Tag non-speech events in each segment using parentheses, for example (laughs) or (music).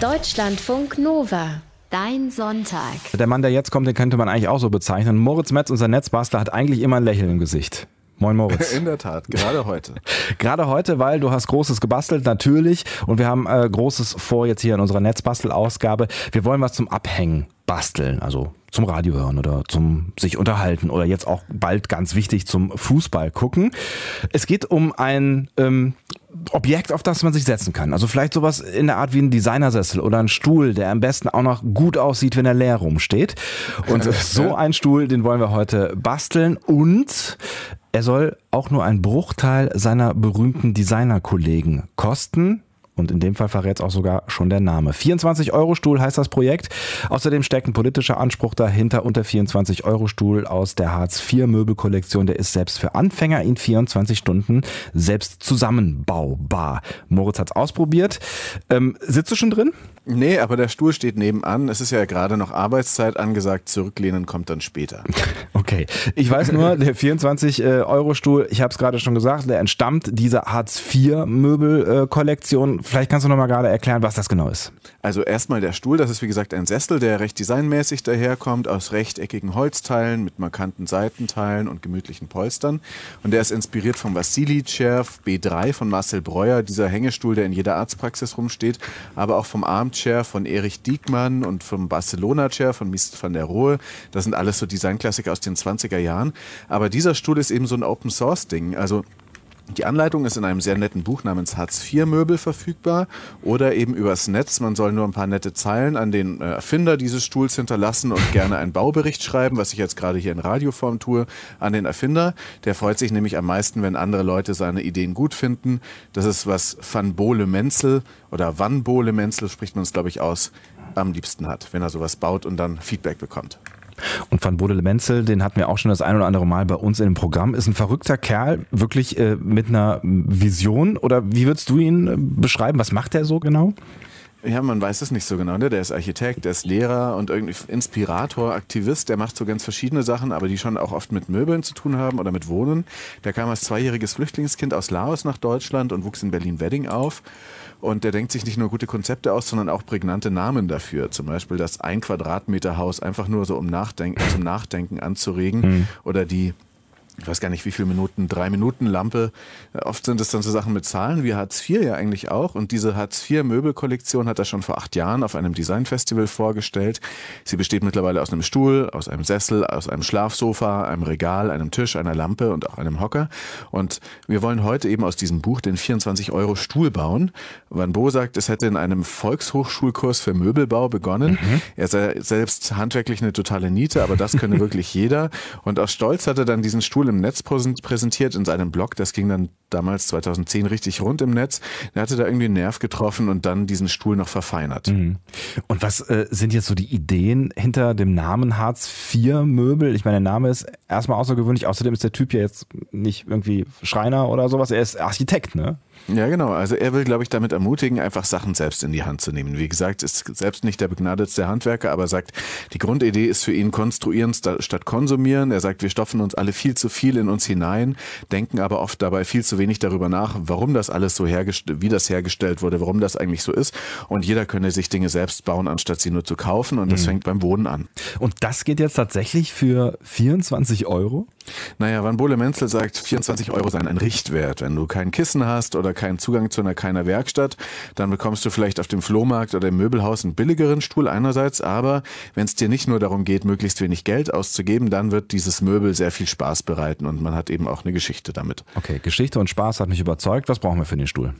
Deutschlandfunk Nova. Dein Sonntag. Der Mann, der jetzt kommt, den könnte man eigentlich auch so bezeichnen. Moritz Metz, unser Netzbastler, hat eigentlich immer ein Lächeln im Gesicht. Moin (laughs) Moritz. In der Tat, gerade heute. (laughs) gerade heute, weil du hast Großes gebastelt, natürlich. Und wir haben äh, Großes vor jetzt hier in unserer Netzbastel-Ausgabe. Wir wollen was zum Abhängen basteln, also zum Radio hören oder zum sich unterhalten oder jetzt auch bald ganz wichtig zum Fußball gucken. Es geht um ein ähm, Objekt, auf das man sich setzen kann. Also vielleicht sowas in der Art wie ein Designersessel oder ein Stuhl, der am besten auch noch gut aussieht, wenn er leer rumsteht. Und (laughs) so ein Stuhl, den wollen wir heute basteln und er soll auch nur ein Bruchteil seiner berühmten Designerkollegen kosten. Und in dem Fall verrät es auch sogar schon der Name. 24 Euro Stuhl heißt das Projekt. Außerdem steckt ein politischer Anspruch dahinter. Und der 24 Euro Stuhl aus der Hartz IV Möbelkollektion, der ist selbst für Anfänger in 24 Stunden selbst zusammenbaubar. Moritz hat es ausprobiert. Ähm, sitzt du schon drin? Nee, aber der Stuhl steht nebenan. Es ist ja gerade noch Arbeitszeit angesagt. Zurücklehnen kommt dann später. (laughs) Okay. Ich weiß nur, (laughs) der 24-Euro-Stuhl, ich habe es gerade schon gesagt, der entstammt dieser Hartz-IV-Möbelkollektion. Vielleicht kannst du noch mal gerade erklären, was das genau ist. Also erstmal der Stuhl, das ist wie gesagt ein Sessel, der recht designmäßig daherkommt, aus rechteckigen Holzteilen mit markanten Seitenteilen und gemütlichen Polstern. Und der ist inspiriert vom Vassili Chair B3 von Marcel Breuer, dieser Hängestuhl, der in jeder Arztpraxis rumsteht, aber auch vom Armchair von Erich Diekmann und vom Barcelona Chair von Mies van der Rohe. Das sind alles so Designklassiker aus den 20er Jahren. Aber dieser Stuhl ist eben so ein Open Source Ding. Also die Anleitung ist in einem sehr netten Buch namens Hartz-IV-Möbel verfügbar oder eben übers Netz. Man soll nur ein paar nette Zeilen an den äh, Erfinder dieses Stuhls hinterlassen und gerne einen Baubericht schreiben, was ich jetzt gerade hier in Radioform tue, an den Erfinder. Der freut sich nämlich am meisten, wenn andere Leute seine Ideen gut finden. Das ist was Van Bole Menzel oder Van Bole Menzel spricht man es, glaube ich, aus, am liebsten hat, wenn er sowas baut und dann Feedback bekommt. Und Van Bodele Menzel, den hatten wir auch schon das ein oder andere Mal bei uns in dem Programm, ist ein verrückter Kerl, wirklich äh, mit einer Vision. Oder wie würdest du ihn äh, beschreiben? Was macht er so genau? Ja, man weiß es nicht so genau. Ne? Der ist Architekt, der ist Lehrer und irgendwie Inspirator, Aktivist. Der macht so ganz verschiedene Sachen, aber die schon auch oft mit Möbeln zu tun haben oder mit Wohnen. Der kam als zweijähriges Flüchtlingskind aus Laos nach Deutschland und wuchs in Berlin-Wedding auf. Und der denkt sich nicht nur gute Konzepte aus, sondern auch prägnante Namen dafür. Zum Beispiel das ein Quadratmeter Haus einfach nur so um Nachdenken, zum Nachdenken anzuregen mhm. oder die ich weiß gar nicht wie viele Minuten, drei Minuten Lampe. Oft sind es dann so Sachen mit Zahlen, wie Hartz IV ja eigentlich auch. Und diese Hartz IV Möbelkollektion hat er schon vor acht Jahren auf einem Designfestival vorgestellt. Sie besteht mittlerweile aus einem Stuhl, aus einem Sessel, aus einem Schlafsofa, einem Regal, einem Tisch, einer Lampe und auch einem Hocker. Und wir wollen heute eben aus diesem Buch den 24 Euro Stuhl bauen. Van Bo sagt, es hätte in einem Volkshochschulkurs für Möbelbau begonnen. Mhm. Er sei selbst handwerklich eine totale Niete, aber das könne (laughs) wirklich jeder. Und aus Stolz hat er dann diesen Stuhl im Netz präsentiert in seinem Blog. Das ging dann damals 2010 richtig rund im Netz. Er hatte da irgendwie einen Nerv getroffen und dann diesen Stuhl noch verfeinert. Mhm. Und was äh, sind jetzt so die Ideen hinter dem Namen Hartz IV Möbel? Ich meine, der Name ist erstmal außergewöhnlich. Außerdem ist der Typ ja jetzt nicht irgendwie Schreiner oder sowas. Er ist Architekt, ne? Ja, genau. Also er will, glaube ich, damit ermutigen, einfach Sachen selbst in die Hand zu nehmen. Wie gesagt, ist selbst nicht der begnadetste Handwerker, aber sagt, die Grundidee ist für ihn konstruieren statt konsumieren. Er sagt, wir stopfen uns alle viel zu viel in uns hinein, denken aber oft dabei viel zu wenig darüber nach, warum das alles so hergestellt, wie das hergestellt wurde, warum das eigentlich so ist. Und jeder könne sich Dinge selbst bauen, anstatt sie nur zu kaufen. Und das mhm. fängt beim Wohnen an. Und das geht jetzt tatsächlich für 24 Euro? Naja, Van Bole Menzel sagt, 24 Euro seien ein Richtwert. Wenn du kein Kissen hast oder keinen Zugang zu einer keiner Werkstatt, dann bekommst du vielleicht auf dem Flohmarkt oder im Möbelhaus einen billigeren Stuhl einerseits, aber wenn es dir nicht nur darum geht, möglichst wenig Geld auszugeben, dann wird dieses Möbel sehr viel Spaß bereiten und man hat eben auch eine Geschichte damit. Okay, Geschichte und Spaß hat mich überzeugt. Was brauchen wir für den Stuhl?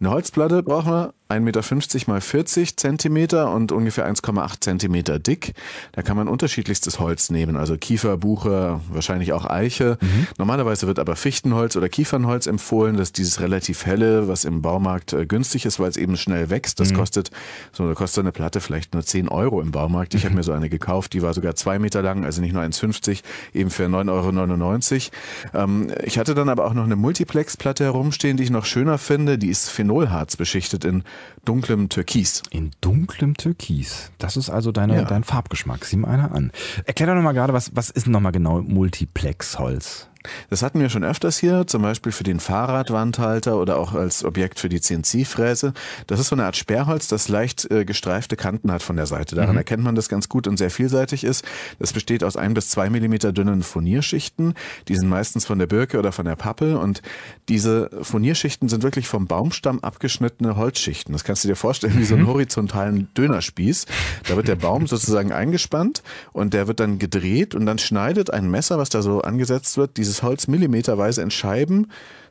Eine Holzplatte brauchen wir 1,50 Meter mal 40 Zentimeter und ungefähr 1,8 Zentimeter dick. Da kann man unterschiedlichstes Holz nehmen, also Kiefer, Buche, wahrscheinlich auch Eiche. Mhm. Normalerweise wird aber Fichtenholz oder Kiefernholz empfohlen. Das ist dieses relativ helle, was im Baumarkt äh, günstig ist, weil es eben schnell wächst. Das mhm. kostet so da kostet eine Platte vielleicht nur 10 Euro im Baumarkt. Ich mhm. habe mir so eine gekauft, die war sogar zwei Meter lang, also nicht nur 1,50, eben für 9,99 Euro. Ähm, ich hatte dann aber auch noch eine Multiplex-Platte herumstehen, die ich noch schöner finde. Die ist Phenolharz beschichtet in dunklem Türkis. In dunklem Türkis. Das ist also deine, ja. dein Farbgeschmack. Sieh mal einer an. Erklär doch nochmal gerade, was, was ist nochmal genau Multiplexholz? Das hatten wir schon öfters hier, zum Beispiel für den Fahrradwandhalter oder auch als Objekt für die CNC-Fräse. Das ist so eine Art Sperrholz, das leicht äh, gestreifte Kanten hat von der Seite. Daran mhm. erkennt man das ganz gut und sehr vielseitig ist. Das besteht aus ein bis zwei Millimeter dünnen Furnierschichten. Die sind meistens von der Birke oder von der Pappel und diese Furnierschichten sind wirklich vom Baumstamm abgeschnittene Holzschichten. Das kannst du dir vorstellen wie so einen mhm. horizontalen Dönerspieß. Da wird der Baum (laughs) sozusagen eingespannt und der wird dann gedreht und dann schneidet ein Messer, was da so angesetzt wird, dieses Holz millimeterweise in Scheiben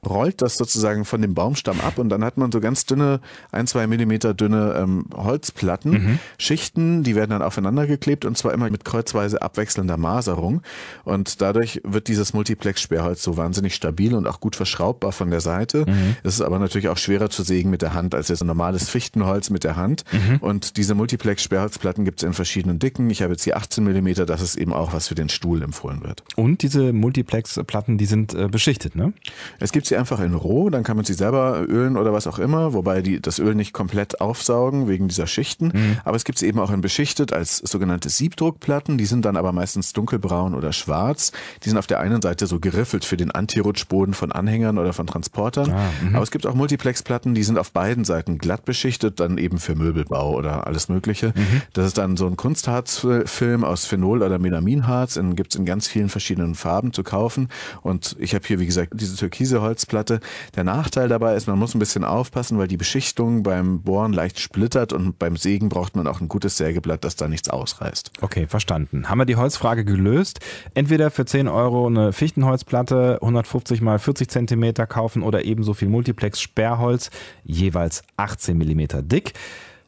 rollt das sozusagen von dem Baumstamm ab und dann hat man so ganz dünne, ein, zwei Millimeter dünne ähm, Holzplatten, mhm. Schichten, die werden dann aufeinander geklebt und zwar immer mit kreuzweise abwechselnder Maserung und dadurch wird dieses Multiplex-Sperrholz so wahnsinnig stabil und auch gut verschraubbar von der Seite. Mhm. Es ist aber natürlich auch schwerer zu sägen mit der Hand als jetzt ein normales Fichtenholz mit der Hand mhm. und diese Multiplex-Sperrholzplatten gibt es in verschiedenen Dicken. Ich habe jetzt hier 18 Millimeter, das ist eben auch was für den Stuhl empfohlen wird. Und diese Multiplex-Platten, die sind äh, beschichtet, ne? Es gibt sie einfach in roh, dann kann man sie selber ölen oder was auch immer, wobei die das Öl nicht komplett aufsaugen wegen dieser Schichten. Mhm. Aber es gibt sie eben auch in beschichtet als sogenannte Siebdruckplatten. Die sind dann aber meistens dunkelbraun oder schwarz. Die sind auf der einen Seite so geriffelt für den Antirutschboden von Anhängern oder von Transportern. Ah, mhm. aber es gibt auch Multiplexplatten, die sind auf beiden Seiten glatt beschichtet, dann eben für Möbelbau oder alles Mögliche. Mhm. Das ist dann so ein Kunstharzfilm aus Phenol oder Melaminharz. Gibt es in ganz vielen verschiedenen Farben zu kaufen. Und ich habe hier, wie gesagt, diese türkise Holz Holzplatte. Der Nachteil dabei ist, man muss ein bisschen aufpassen, weil die Beschichtung beim Bohren leicht splittert und beim Sägen braucht man auch ein gutes Sägeblatt, das da nichts ausreißt. Okay, verstanden. Haben wir die Holzfrage gelöst? Entweder für 10 Euro eine Fichtenholzplatte, 150 mal 40 Zentimeter kaufen oder ebenso viel Multiplex Sperrholz, jeweils 18 Millimeter dick.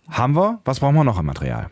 Haben wir? Was brauchen wir noch an Material?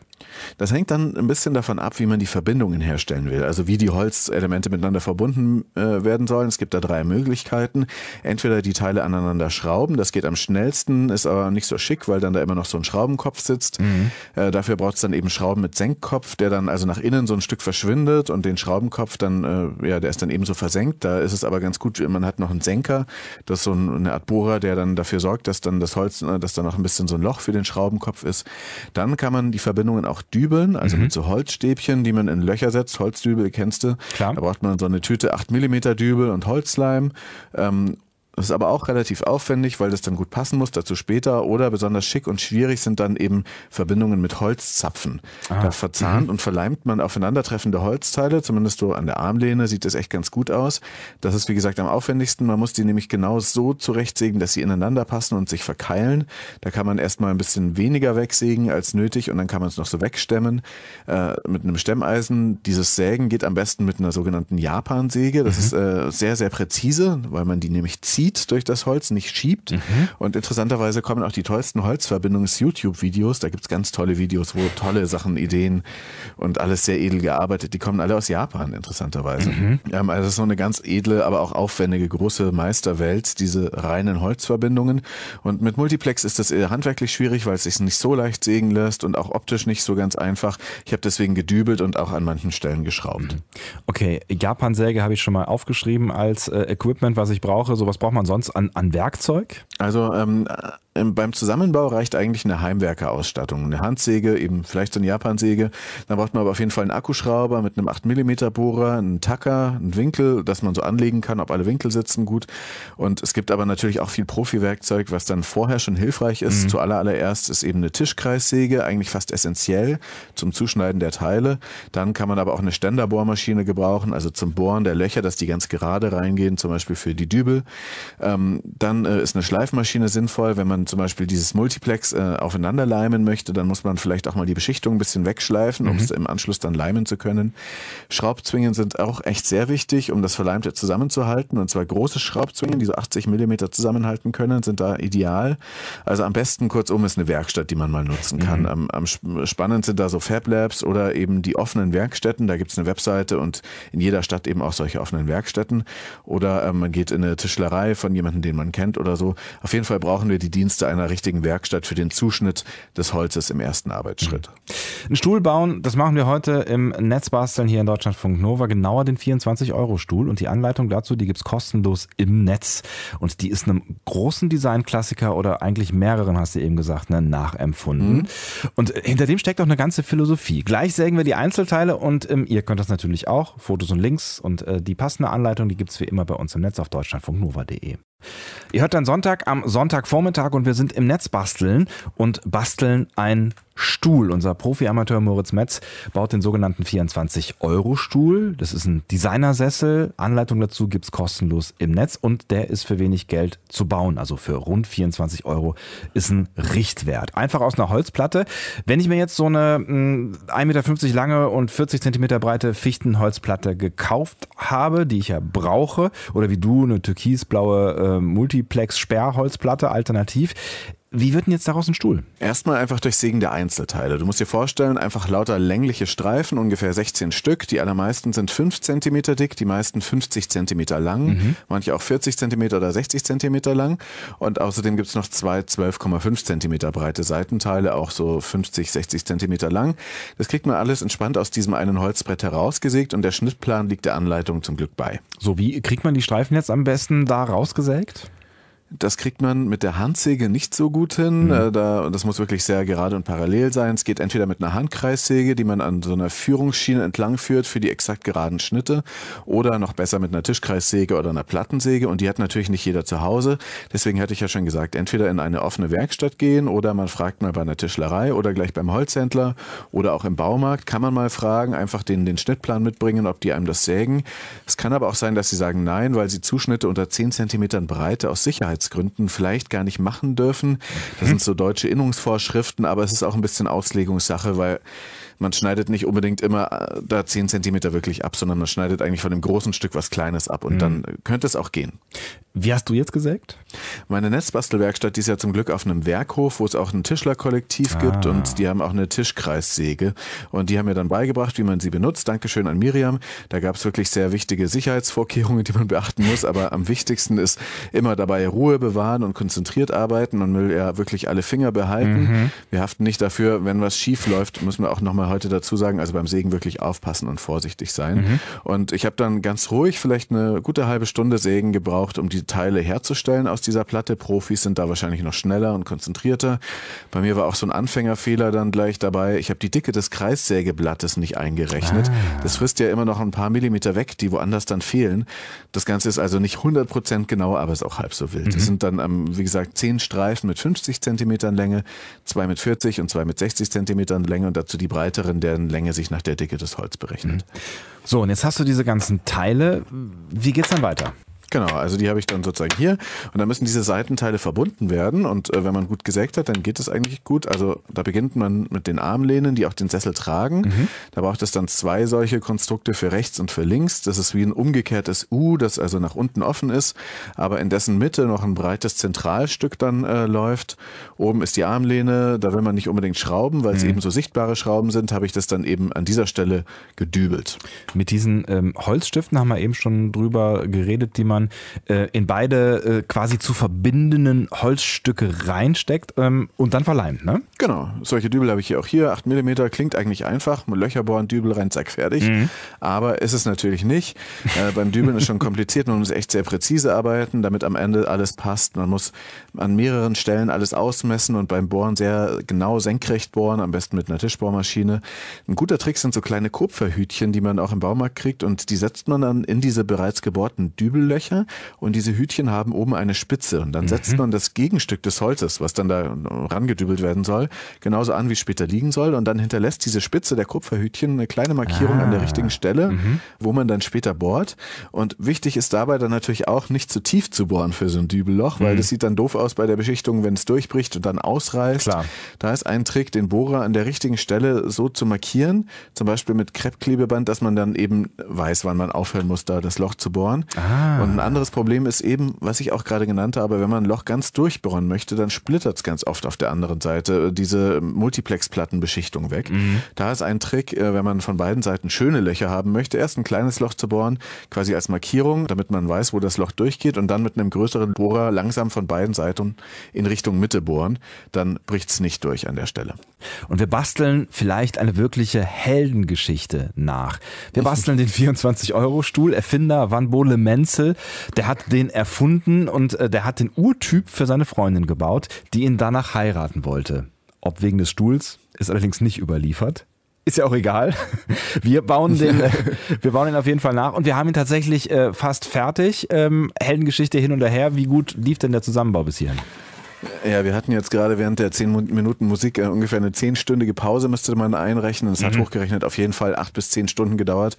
Das hängt dann ein bisschen davon ab, wie man die Verbindungen herstellen will, also wie die Holzelemente miteinander verbunden äh, werden sollen. Es gibt da drei Möglichkeiten. Entweder die Teile aneinander schrauben, das geht am schnellsten, ist aber nicht so schick, weil dann da immer noch so ein Schraubenkopf sitzt. Mhm. Äh, dafür braucht es dann eben Schrauben mit Senkkopf, der dann also nach innen so ein Stück verschwindet und den Schraubenkopf dann, äh, ja, der ist dann eben so versenkt. Da ist es aber ganz gut, man hat noch einen Senker, das ist so eine Art Bohrer, der dann dafür sorgt, dass dann das Holz, äh, dass da noch ein bisschen so ein Loch für den Schraubenkopf ist. Dann kann man die Verbindungen auch Dübeln, also mhm. mit so Holzstäbchen, die man in Löcher setzt. Holzdübel kennst du. Klar. Da braucht man so eine Tüte 8 mm Dübel und Holzleim. Ähm, das ist aber auch relativ aufwendig, weil das dann gut passen muss, dazu später. Oder besonders schick und schwierig sind dann eben Verbindungen mit Holzzapfen. Ah. Da verzahnt mhm. und verleimt man aufeinandertreffende Holzteile, zumindest so an der Armlehne sieht das echt ganz gut aus. Das ist wie gesagt am aufwendigsten. Man muss die nämlich genau so zurechtsägen, dass sie ineinander passen und sich verkeilen. Da kann man erstmal ein bisschen weniger wegsägen als nötig und dann kann man es noch so wegstemmen äh, mit einem Stemmeisen. Dieses Sägen geht am besten mit einer sogenannten Japansäge. Das mhm. ist äh, sehr, sehr präzise, weil man die nämlich zieht zieht durch das Holz, nicht schiebt. Mhm. Und interessanterweise kommen auch die tollsten Holzverbindungs-YouTube-Videos. Da gibt's ganz tolle Videos, wo tolle Sachen, Ideen und alles sehr edel gearbeitet. Die kommen alle aus Japan, interessanterweise. Mhm. Ähm, also so eine ganz edle, aber auch aufwendige, große Meisterwelt, diese reinen Holzverbindungen. Und mit Multiplex ist das handwerklich schwierig, weil es sich nicht so leicht sägen lässt und auch optisch nicht so ganz einfach. Ich habe deswegen gedübelt und auch an manchen Stellen geschraubt. Mhm. Okay, Japan-Säge habe ich schon mal aufgeschrieben als äh, Equipment, was ich brauche. Sowas braucht man sonst an, an Werkzeug? Also ähm, beim Zusammenbau reicht eigentlich eine Heimwerkerausstattung. Eine Handsäge, eben vielleicht so eine Japansäge. Dann braucht man aber auf jeden Fall einen Akkuschrauber mit einem 8 mm Bohrer, einen Tacker, einen Winkel, dass man so anlegen kann, ob alle Winkel sitzen gut. Und es gibt aber natürlich auch viel Profi-Werkzeug, was dann vorher schon hilfreich ist. Mhm. Zuallererst ist eben eine Tischkreissäge eigentlich fast essentiell zum Zuschneiden der Teile. Dann kann man aber auch eine Ständerbohrmaschine gebrauchen, also zum Bohren der Löcher, dass die ganz gerade reingehen, zum Beispiel für die Dübel. Ähm, dann äh, ist eine Schleifmaschine sinnvoll, wenn man zum Beispiel dieses Multiplex äh, aufeinander leimen möchte, dann muss man vielleicht auch mal die Beschichtung ein bisschen wegschleifen, um mhm. es im Anschluss dann leimen zu können. Schraubzwingen sind auch echt sehr wichtig, um das Verleimte zusammenzuhalten. Und zwar große Schraubzwingen, die so 80 Millimeter zusammenhalten können, sind da ideal. Also am besten kurzum ist eine Werkstatt, die man mal nutzen kann. Mhm. Am, am spannend sind da so Fab Labs oder eben die offenen Werkstätten. Da gibt es eine Webseite und in jeder Stadt eben auch solche offenen Werkstätten. Oder ähm, man geht in eine Tischlerei, Leih von jemandem, den man kennt oder so. Auf jeden Fall brauchen wir die Dienste einer richtigen Werkstatt für den Zuschnitt des Holzes im ersten Arbeitsschritt. Ein Stuhl bauen, das machen wir heute im Netzbasteln hier in Deutschlandfunk Nova, genauer den 24-Euro-Stuhl. Und die Anleitung dazu, die gibt's kostenlos im Netz. Und die ist einem großen Designklassiker oder eigentlich mehreren, hast du eben gesagt, ne, nachempfunden. Mhm. Und hinter dem steckt auch eine ganze Philosophie. Gleich sägen wir die Einzelteile und ähm, ihr könnt das natürlich auch. Fotos und Links und äh, die passende Anleitung, die gibt's wie immer bei uns im Netz auf deutschlandfunknova.de. Ihr hört dann Sonntag am Sonntagvormittag und wir sind im Netz basteln und basteln ein Stuhl. Unser Profi-Amateur Moritz Metz baut den sogenannten 24-Euro-Stuhl. Das ist ein Designersessel. Anleitung dazu gibt's kostenlos im Netz und der ist für wenig Geld zu bauen. Also für rund 24 Euro ist ein Richtwert. Einfach aus einer Holzplatte. Wenn ich mir jetzt so eine 1,50 hm, Meter lange und 40 Zentimeter breite Fichtenholzplatte gekauft habe, die ich ja brauche, oder wie du eine türkisblaue äh, Multiplex-Sperrholzplatte alternativ, wie wird denn jetzt daraus ein Stuhl? Erstmal einfach durch Sägen der Einzelteile. Du musst dir vorstellen, einfach lauter längliche Streifen, ungefähr 16 Stück. Die allermeisten sind 5 cm dick, die meisten 50 cm lang, mhm. manche auch 40 cm oder 60 cm lang. Und außerdem gibt es noch zwei 12,5 cm breite Seitenteile, auch so 50, 60 cm lang. Das kriegt man alles entspannt aus diesem einen Holzbrett herausgesägt und der Schnittplan liegt der Anleitung zum Glück bei. So, wie kriegt man die Streifen jetzt am besten da rausgesägt? Das kriegt man mit der Handsäge nicht so gut hin. Mhm. Da, das muss wirklich sehr gerade und parallel sein. Es geht entweder mit einer Handkreissäge, die man an so einer Führungsschiene entlang führt für die exakt geraden Schnitte, oder noch besser mit einer Tischkreissäge oder einer Plattensäge. Und die hat natürlich nicht jeder zu Hause. Deswegen hatte ich ja schon gesagt, entweder in eine offene Werkstatt gehen oder man fragt mal bei einer Tischlerei oder gleich beim Holzhändler oder auch im Baumarkt kann man mal fragen, einfach den, den Schnittplan mitbringen, ob die einem das sägen. Es kann aber auch sein, dass sie sagen nein, weil sie Zuschnitte unter 10 Zentimetern Breite aus Sicherheits Sicherheitsgründen vielleicht gar nicht machen dürfen. Das sind so deutsche Innungsvorschriften, aber es ist auch ein bisschen Auslegungssache, weil man schneidet nicht unbedingt immer äh, da 10 Zentimeter wirklich ab, sondern man schneidet eigentlich von dem großen Stück was Kleines ab und mhm. dann könnte es auch gehen. Wie hast du jetzt gesägt? Meine Netzbastelwerkstatt, die ist ja zum Glück auf einem Werkhof, wo es auch ein Tischlerkollektiv ah. gibt und die haben auch eine Tischkreissäge und die haben mir dann beigebracht, wie man sie benutzt. Dankeschön an Miriam. Da gab es wirklich sehr wichtige Sicherheitsvorkehrungen, die man beachten muss, aber am wichtigsten ist immer dabei Ruhe bewahren und konzentriert arbeiten. Man will ja wirklich alle Finger behalten. Mhm. Wir haften nicht dafür, wenn was schief läuft, müssen wir auch nochmal heute dazu sagen, also beim Sägen wirklich aufpassen und vorsichtig sein. Mhm. Und ich habe dann ganz ruhig vielleicht eine gute halbe Stunde Sägen gebraucht, um die Teile herzustellen aus dieser Platte. Profis sind da wahrscheinlich noch schneller und konzentrierter. Bei mir war auch so ein Anfängerfehler dann gleich dabei. Ich habe die Dicke des Kreissägeblattes nicht eingerechnet. Ah. Das frisst ja immer noch ein paar Millimeter weg, die woanders dann fehlen. Das Ganze ist also nicht 100 Prozent genau, aber ist auch halb so wild. Es mhm. sind dann, ähm, wie gesagt, zehn Streifen mit 50 Zentimetern Länge, zwei mit 40 und zwei mit 60 Zentimetern Länge und dazu die breiteren, deren Länge sich nach der Dicke des Holz berechnet. Mhm. So, und jetzt hast du diese ganzen Teile. Wie geht's dann weiter? Genau, also die habe ich dann sozusagen hier und dann müssen diese Seitenteile verbunden werden und äh, wenn man gut gesägt hat, dann geht es eigentlich gut. Also da beginnt man mit den Armlehnen, die auch den Sessel tragen. Mhm. Da braucht es dann zwei solche Konstrukte für rechts und für links. Das ist wie ein umgekehrtes U, das also nach unten offen ist, aber in dessen Mitte noch ein breites Zentralstück dann äh, läuft. Oben ist die Armlehne, da will man nicht unbedingt schrauben, weil es mhm. eben so sichtbare Schrauben sind, habe ich das dann eben an dieser Stelle gedübelt. Mit diesen ähm, Holzstiften haben wir eben schon drüber geredet, die man man äh, in beide äh, quasi zu verbindenden Holzstücke reinsteckt ähm, und dann verleimt, ne? Genau. Solche Dübel habe ich hier auch hier. 8 mm klingt eigentlich einfach. Mit Löcher bohren, Dübel rein, zack, fertig. Mhm. Aber ist es natürlich nicht. Äh, beim Dübeln ist schon kompliziert. Man muss echt sehr präzise arbeiten, damit am Ende alles passt. Man muss an mehreren Stellen alles ausmessen und beim Bohren sehr genau senkrecht bohren, am besten mit einer Tischbohrmaschine. Ein guter Trick sind so kleine Kupferhütchen, die man auch im Baumarkt kriegt und die setzt man dann in diese bereits gebohrten Dübellöcher Löcher und diese Hütchen haben oben eine Spitze und dann mhm. setzt man das Gegenstück des Holzes, was dann da rangedübelt werden soll, genauso an, wie später liegen soll und dann hinterlässt diese Spitze der Kupferhütchen eine kleine Markierung ah. an der ah. richtigen Stelle, mhm. wo man dann später bohrt und wichtig ist dabei dann natürlich auch nicht zu tief zu bohren für so ein Dübelloch, weil mhm. das sieht dann doof aus bei der Beschichtung, wenn es durchbricht und dann ausreißt. Klar. Da ist ein Trick, den Bohrer an der richtigen Stelle so zu markieren, zum Beispiel mit Kreppklebeband, dass man dann eben weiß, wann man aufhören muss, da das Loch zu bohren. Ah. Und ein anderes Problem ist eben, was ich auch gerade genannt habe, wenn man ein Loch ganz durchbohren möchte, dann splittert es ganz oft auf der anderen Seite. Die diese Multiplex-Plattenbeschichtung weg. Mhm. Da ist ein Trick, äh, wenn man von beiden Seiten schöne Löcher haben möchte, erst ein kleines Loch zu bohren, quasi als Markierung, damit man weiß, wo das Loch durchgeht und dann mit einem größeren Bohrer langsam von beiden Seiten in Richtung Mitte bohren. Dann bricht es nicht durch an der Stelle. Und wir basteln vielleicht eine wirkliche Heldengeschichte nach. Wir basteln den 24-Euro-Stuhl. Erfinder Van Bole Menzel, der hat den erfunden und äh, der hat den Urtyp für seine Freundin gebaut, die ihn danach heiraten wollte. Ob wegen des Stuhls, ist allerdings nicht überliefert. Ist ja auch egal. (laughs) Wir bauen den, wir bauen den auf jeden Fall nach und wir haben ihn tatsächlich äh, fast fertig. Ähm, Heldengeschichte hin und her. Wie gut lief denn der Zusammenbau bis hierhin? Ja, wir hatten jetzt gerade während der zehn Minuten Musik äh, ungefähr eine zehnstündige Pause, müsste man einrechnen. Es mhm. hat hochgerechnet auf jeden Fall acht bis zehn Stunden gedauert.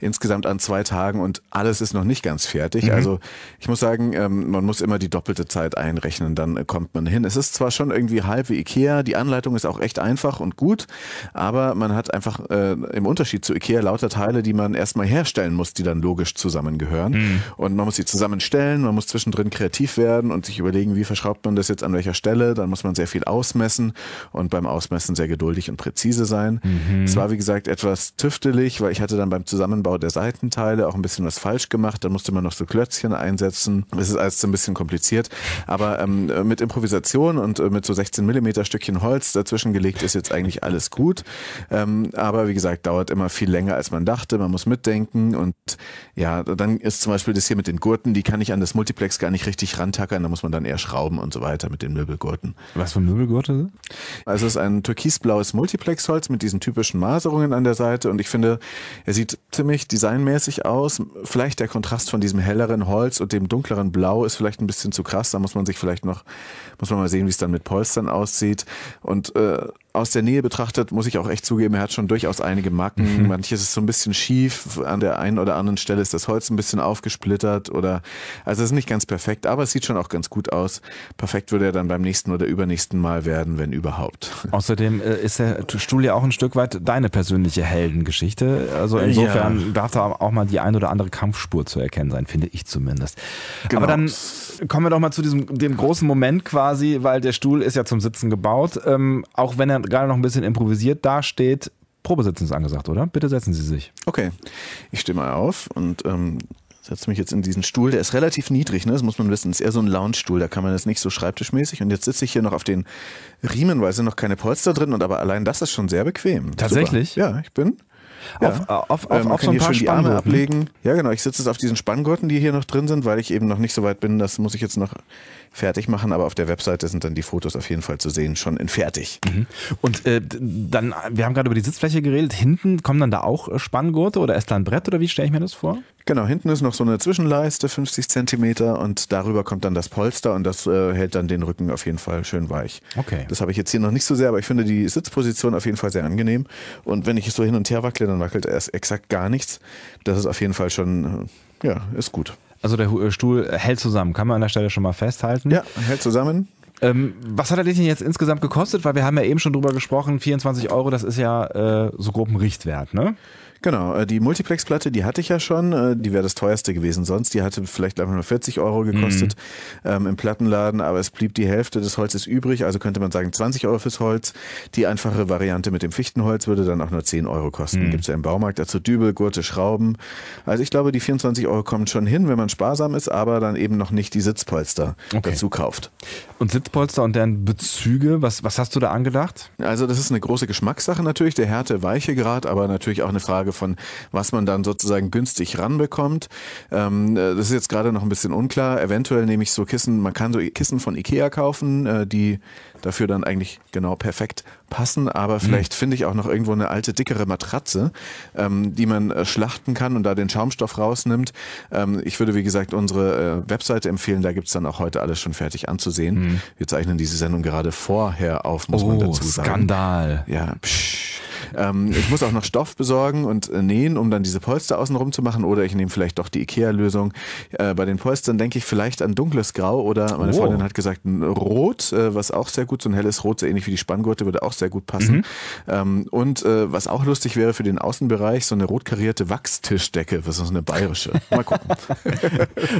Insgesamt an zwei Tagen und alles ist noch nicht ganz fertig. Mhm. Also ich muss sagen, ähm, man muss immer die doppelte Zeit einrechnen, dann äh, kommt man hin. Es ist zwar schon irgendwie halb wie Ikea, die Anleitung ist auch echt einfach und gut, aber man hat einfach äh, im Unterschied zu Ikea lauter Teile, die man erstmal herstellen muss, die dann logisch zusammengehören. Mhm. Und man muss sie zusammenstellen, man muss zwischendrin kreativ werden und sich überlegen, wie verschraubt man das jetzt an welcher Stelle. Dann muss man sehr viel ausmessen und beim Ausmessen sehr geduldig und präzise sein. Mhm. Es war, wie gesagt, etwas tüftelig, weil ich hatte dann beim Zusammenbau der Seitenteile auch ein bisschen was falsch gemacht. Da musste man noch so Klötzchen einsetzen. Das ist alles so ein bisschen kompliziert. Aber ähm, mit Improvisation und äh, mit so 16 Millimeter Stückchen Holz dazwischen gelegt ist jetzt eigentlich alles gut. Ähm, aber wie gesagt, dauert immer viel länger, als man dachte. Man muss mitdenken und ja, dann ist zum Beispiel das hier mit den Gurten, die kann ich an das Multiplex gar nicht richtig rantackern. Da muss man dann eher schrauben und so weiter mit den Möbelgurten. Was für Möbelgurte? Also es ist ein türkisblaues Multiplexholz mit diesen typischen Maserungen an der Seite und ich finde, er sieht ziemlich designmäßig aus. Vielleicht der Kontrast von diesem helleren Holz und dem dunkleren Blau ist vielleicht ein bisschen zu krass. Da muss man sich vielleicht noch, muss man mal sehen, wie es dann mit Polstern aussieht. Und äh, aus der Nähe betrachtet, muss ich auch echt zugeben, er hat schon durchaus einige Macken. Mhm. Manches ist so ein bisschen schief. An der einen oder anderen Stelle ist das Holz ein bisschen aufgesplittert oder, also es ist nicht ganz perfekt, aber es sieht schon auch ganz gut aus. Perfekt würde er dann beim nächsten oder übernächsten Mal werden, wenn überhaupt. (laughs) Außerdem äh, ist der Stuhl ja auch ein Stück weit deine persönliche Heldengeschichte. Also insofern ja. darf da auch mal die ein oder andere Kampfspur zu erkennen sein, finde ich zumindest. Genau. Aber dann kommen wir doch mal zu diesem, dem großen Moment quasi, weil der Stuhl ist ja zum Sitzen gebaut. Ähm, auch wenn er gerade noch ein bisschen improvisiert dasteht. Probesitzen ist angesagt, oder? Bitte setzen Sie sich. Okay, ich stehe mal auf und ähm, setze mich jetzt in diesen Stuhl. Der ist relativ niedrig, ne? das muss man wissen. Das ist eher so ein Lounge-Stuhl, da kann man das nicht so schreibtischmäßig. Und jetzt sitze ich hier noch auf den Riemen, weil es sind noch keine Polster drin. Und aber allein das ist schon sehr bequem. Tatsächlich? Super. Ja, ich bin. Ja. Auf, auf, auf, ähm, auf so ein paar die Arme ablegen. Ja, genau. Ich sitze jetzt auf diesen Spanngurten, die hier noch drin sind, weil ich eben noch nicht so weit bin. Das muss ich jetzt noch fertig machen, aber auf der Webseite sind dann die Fotos auf jeden Fall zu sehen, schon in fertig. Mhm. Und äh, dann, wir haben gerade über die Sitzfläche geredet, hinten kommen dann da auch äh, Spanngurte oder ist da ein Brett oder wie stelle ich mir das vor? Genau, hinten ist noch so eine Zwischenleiste, 50 Zentimeter und darüber kommt dann das Polster und das äh, hält dann den Rücken auf jeden Fall schön weich. Okay. Das habe ich jetzt hier noch nicht so sehr, aber ich finde die Sitzposition auf jeden Fall sehr angenehm und wenn ich so hin und her wackle, dann wackelt erst exakt gar nichts. Das ist auf jeden Fall schon, äh, ja, ist gut. Also der äh, Stuhl hält zusammen, kann man an der Stelle schon mal festhalten. Ja, hält zusammen. Ähm, was hat er denn jetzt insgesamt gekostet? Weil wir haben ja eben schon drüber gesprochen, 24 Euro, das ist ja äh, so grob ein Richtwert, ne? Genau, äh, die Multiplex-Platte, die hatte ich ja schon, äh, die wäre das teuerste gewesen sonst. Die hatte vielleicht einfach nur 40 Euro gekostet mhm. ähm, im Plattenladen, aber es blieb die Hälfte des Holzes übrig, also könnte man sagen 20 Euro fürs Holz. Die einfache Variante mit dem Fichtenholz würde dann auch nur 10 Euro kosten. Mhm. Gibt es ja im Baumarkt dazu Dübel, Gurte, Schrauben. Also ich glaube, die 24 Euro kommen schon hin, wenn man sparsam ist, aber dann eben noch nicht die Sitzpolster okay. dazu kauft. Und Sitzpolster und deren Bezüge, was, was hast du da angedacht? Also das ist eine große Geschmackssache natürlich, der Härte-Weiche-Grad, aber natürlich auch eine Frage Frage von, was man dann sozusagen günstig ranbekommt. Ähm, äh, das ist jetzt gerade noch ein bisschen unklar. Eventuell nehme ich so Kissen, man kann so Kissen von Ikea kaufen, äh, die dafür dann eigentlich genau perfekt passen, aber vielleicht mhm. finde ich auch noch irgendwo eine alte, dickere Matratze, ähm, die man äh, schlachten kann und da den Schaumstoff rausnimmt. Ähm, ich würde, wie gesagt, unsere äh, Webseite empfehlen, da gibt es dann auch heute alles schon fertig anzusehen. Mhm. Wir zeichnen diese Sendung gerade vorher auf, muss oh, man dazu sagen. Skandal. Ja, psch. Ähm, ich muss auch noch Stoff besorgen und äh, nähen, um dann diese Polster außenrum zu machen. Oder ich nehme vielleicht doch die Ikea-Lösung. Äh, bei den Polstern denke ich vielleicht an dunkles Grau oder meine Oh. Freundin hat gesagt ein Rot, äh, was auch sehr gut, so ein helles Rot, so ähnlich wie die Spanngurte, würde auch sehr gut passen. Ähm, und äh, was auch lustig wäre für den Außenbereich, so eine rot karierte Wachstischdecke, was ist eine bayerische. Mal gucken. (laughs)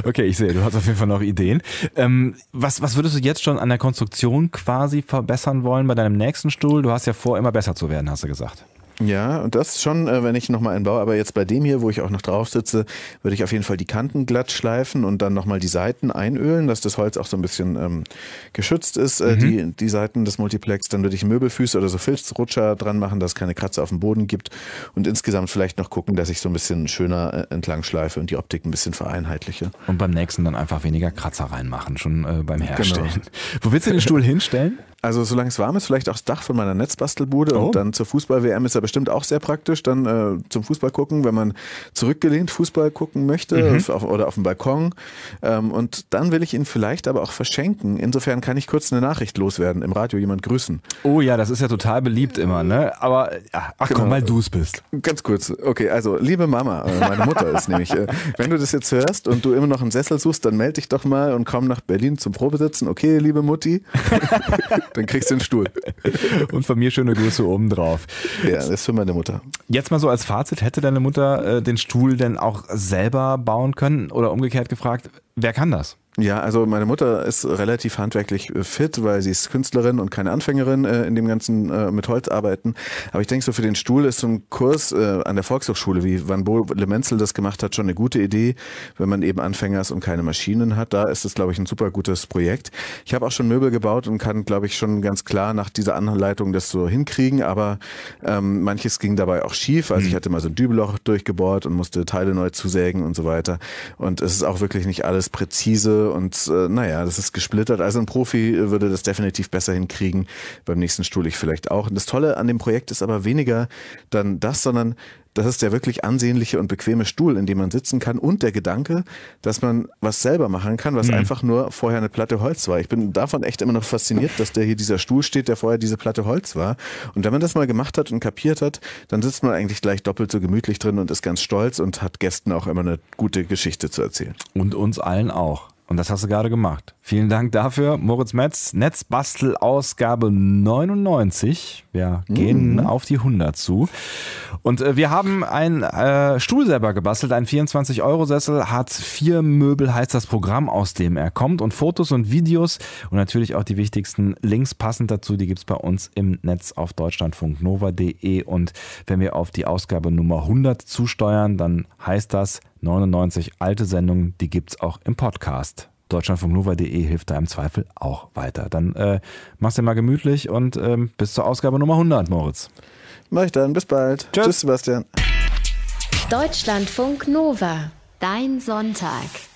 Okay, ich sehe, du hast auf jeden Fall noch Ideen. Ähm, was, was würdest du jetzt schon an der Konstruktion quasi verbessern wollen bei deinem nächsten Stuhl? Du hast ja vor, immer besser zu werden, hast du gesagt. Ja, und das schon, äh, wenn ich nochmal einen baue. Aber jetzt bei dem hier, wo ich auch noch drauf sitze, würde ich auf jeden Fall die Kanten glatt schleifen und dann nochmal die Seiten einölen, dass das Holz auch so ein bisschen ähm, geschützt ist, äh, die, die Seiten des Multiplex. Dann würde ich Möbelfüße oder so Filzrutscher dran machen, dass es keine Kratzer auf dem Boden gibt. Und insgesamt vielleicht noch gucken, dass ich so ein bisschen schöner äh, entlang schleife und die Optik ein bisschen vereinheitliche. Und beim nächsten dann einfach weniger Kratzer reinmachen, schon äh, beim Herstellen. (laughs) Wo willst du den Stuhl hinstellen? Also solange es warm ist, vielleicht aufs Dach von meiner Netzbastelbude Oh. und dann zur Fußball-WM ist er bestimmt auch sehr praktisch, dann äh, zum Fußball gucken, wenn man zurückgelehnt Fußball gucken möchte auf, oder auf dem Balkon. Ähm, und dann will ich ihn vielleicht aber auch verschenken. Insofern kann ich kurz eine Nachricht loswerden, im Radio jemand grüßen. Oh ja, das ist ja total beliebt immer, ne? Aber ja, ach komm, Genau. weil du es bist. Ganz kurz, okay, also liebe Mama, äh, meine Mutter ist nämlich, äh, wenn du das jetzt hörst und du immer noch einen Sessel suchst, dann melde dich doch mal und komm nach Berlin zum Probesitzen. Okay, liebe Mutti, (laughs) dann kriegst du den Stuhl. (laughs) Und von mir schöne Grüße oben drauf. Ja, das ist für meine Mutter. Jetzt mal so als Fazit, hätte deine Mutter äh, den Stuhl denn auch selber bauen können? Oder umgekehrt gefragt, wer kann das? Ja, also meine Mutter ist relativ handwerklich äh, fit, weil sie ist Künstlerin und keine Anfängerin äh, in dem ganzen äh, mit Holz arbeiten. Aber ich denke so für den Stuhl ist so ein Kurs äh, an der Volkshochschule, wie Van Bole Menzel das gemacht hat, schon eine gute Idee, wenn man eben Anfänger ist und keine Maschinen hat. Da ist es, glaube ich, ein super gutes Projekt. Ich habe auch schon Möbel gebaut und kann, glaube ich, schon ganz klar nach dieser Anleitung das so hinkriegen, aber ähm, manches ging dabei auch schief. Also ich hatte mal so ein Dübelloch durchgebohrt und musste Teile neu zusägen und so weiter. Und es ist auch wirklich nicht alles präzise und äh, naja, das ist gesplittert. Also ein Profi würde das definitiv besser hinkriegen. Beim nächsten Stuhl ich vielleicht auch. Und das Tolle an dem Projekt ist aber weniger dann das, sondern das ist der wirklich ansehnliche und bequeme Stuhl, in dem man sitzen kann und der Gedanke, dass man was selber machen kann, was einfach nur vorher eine Platte Holz war. Ich bin davon echt immer noch fasziniert, dass der hier dieser Stuhl steht, der vorher diese Platte Holz war. Und wenn man das mal gemacht hat und kapiert hat, dann sitzt man eigentlich gleich doppelt so gemütlich drin und ist ganz stolz und hat Gästen auch immer eine gute Geschichte zu erzählen. Und uns allen auch. Und das hast du gerade gemacht. Vielen Dank dafür, Moritz Metz. Netzbastel Ausgabe 99. Wir gehen auf die 100 zu. Und äh, wir haben einen äh, Stuhl selber gebastelt, einen 24-Euro-Sessel. Hartz-IV-Möbel heißt das Programm, aus dem er kommt. Und Fotos und Videos und natürlich auch die wichtigsten Links passend dazu, die gibt's bei uns im Netz auf deutschlandfunknova.de. Und wenn wir auf die Ausgabe Nummer 100 zusteuern, dann heißt das 99 alte Sendungen, die gibt's auch im Podcast. Deutschlandfunknova.de hilft da im Zweifel auch weiter. Dann äh, mach's dir mal gemütlich und ähm, bis zur Ausgabe Nummer 100, Moritz. Mach ich dann. Bis bald. Tschüss. Tschüss Sebastian. Deutschlandfunk Nova. Dein Sonntag.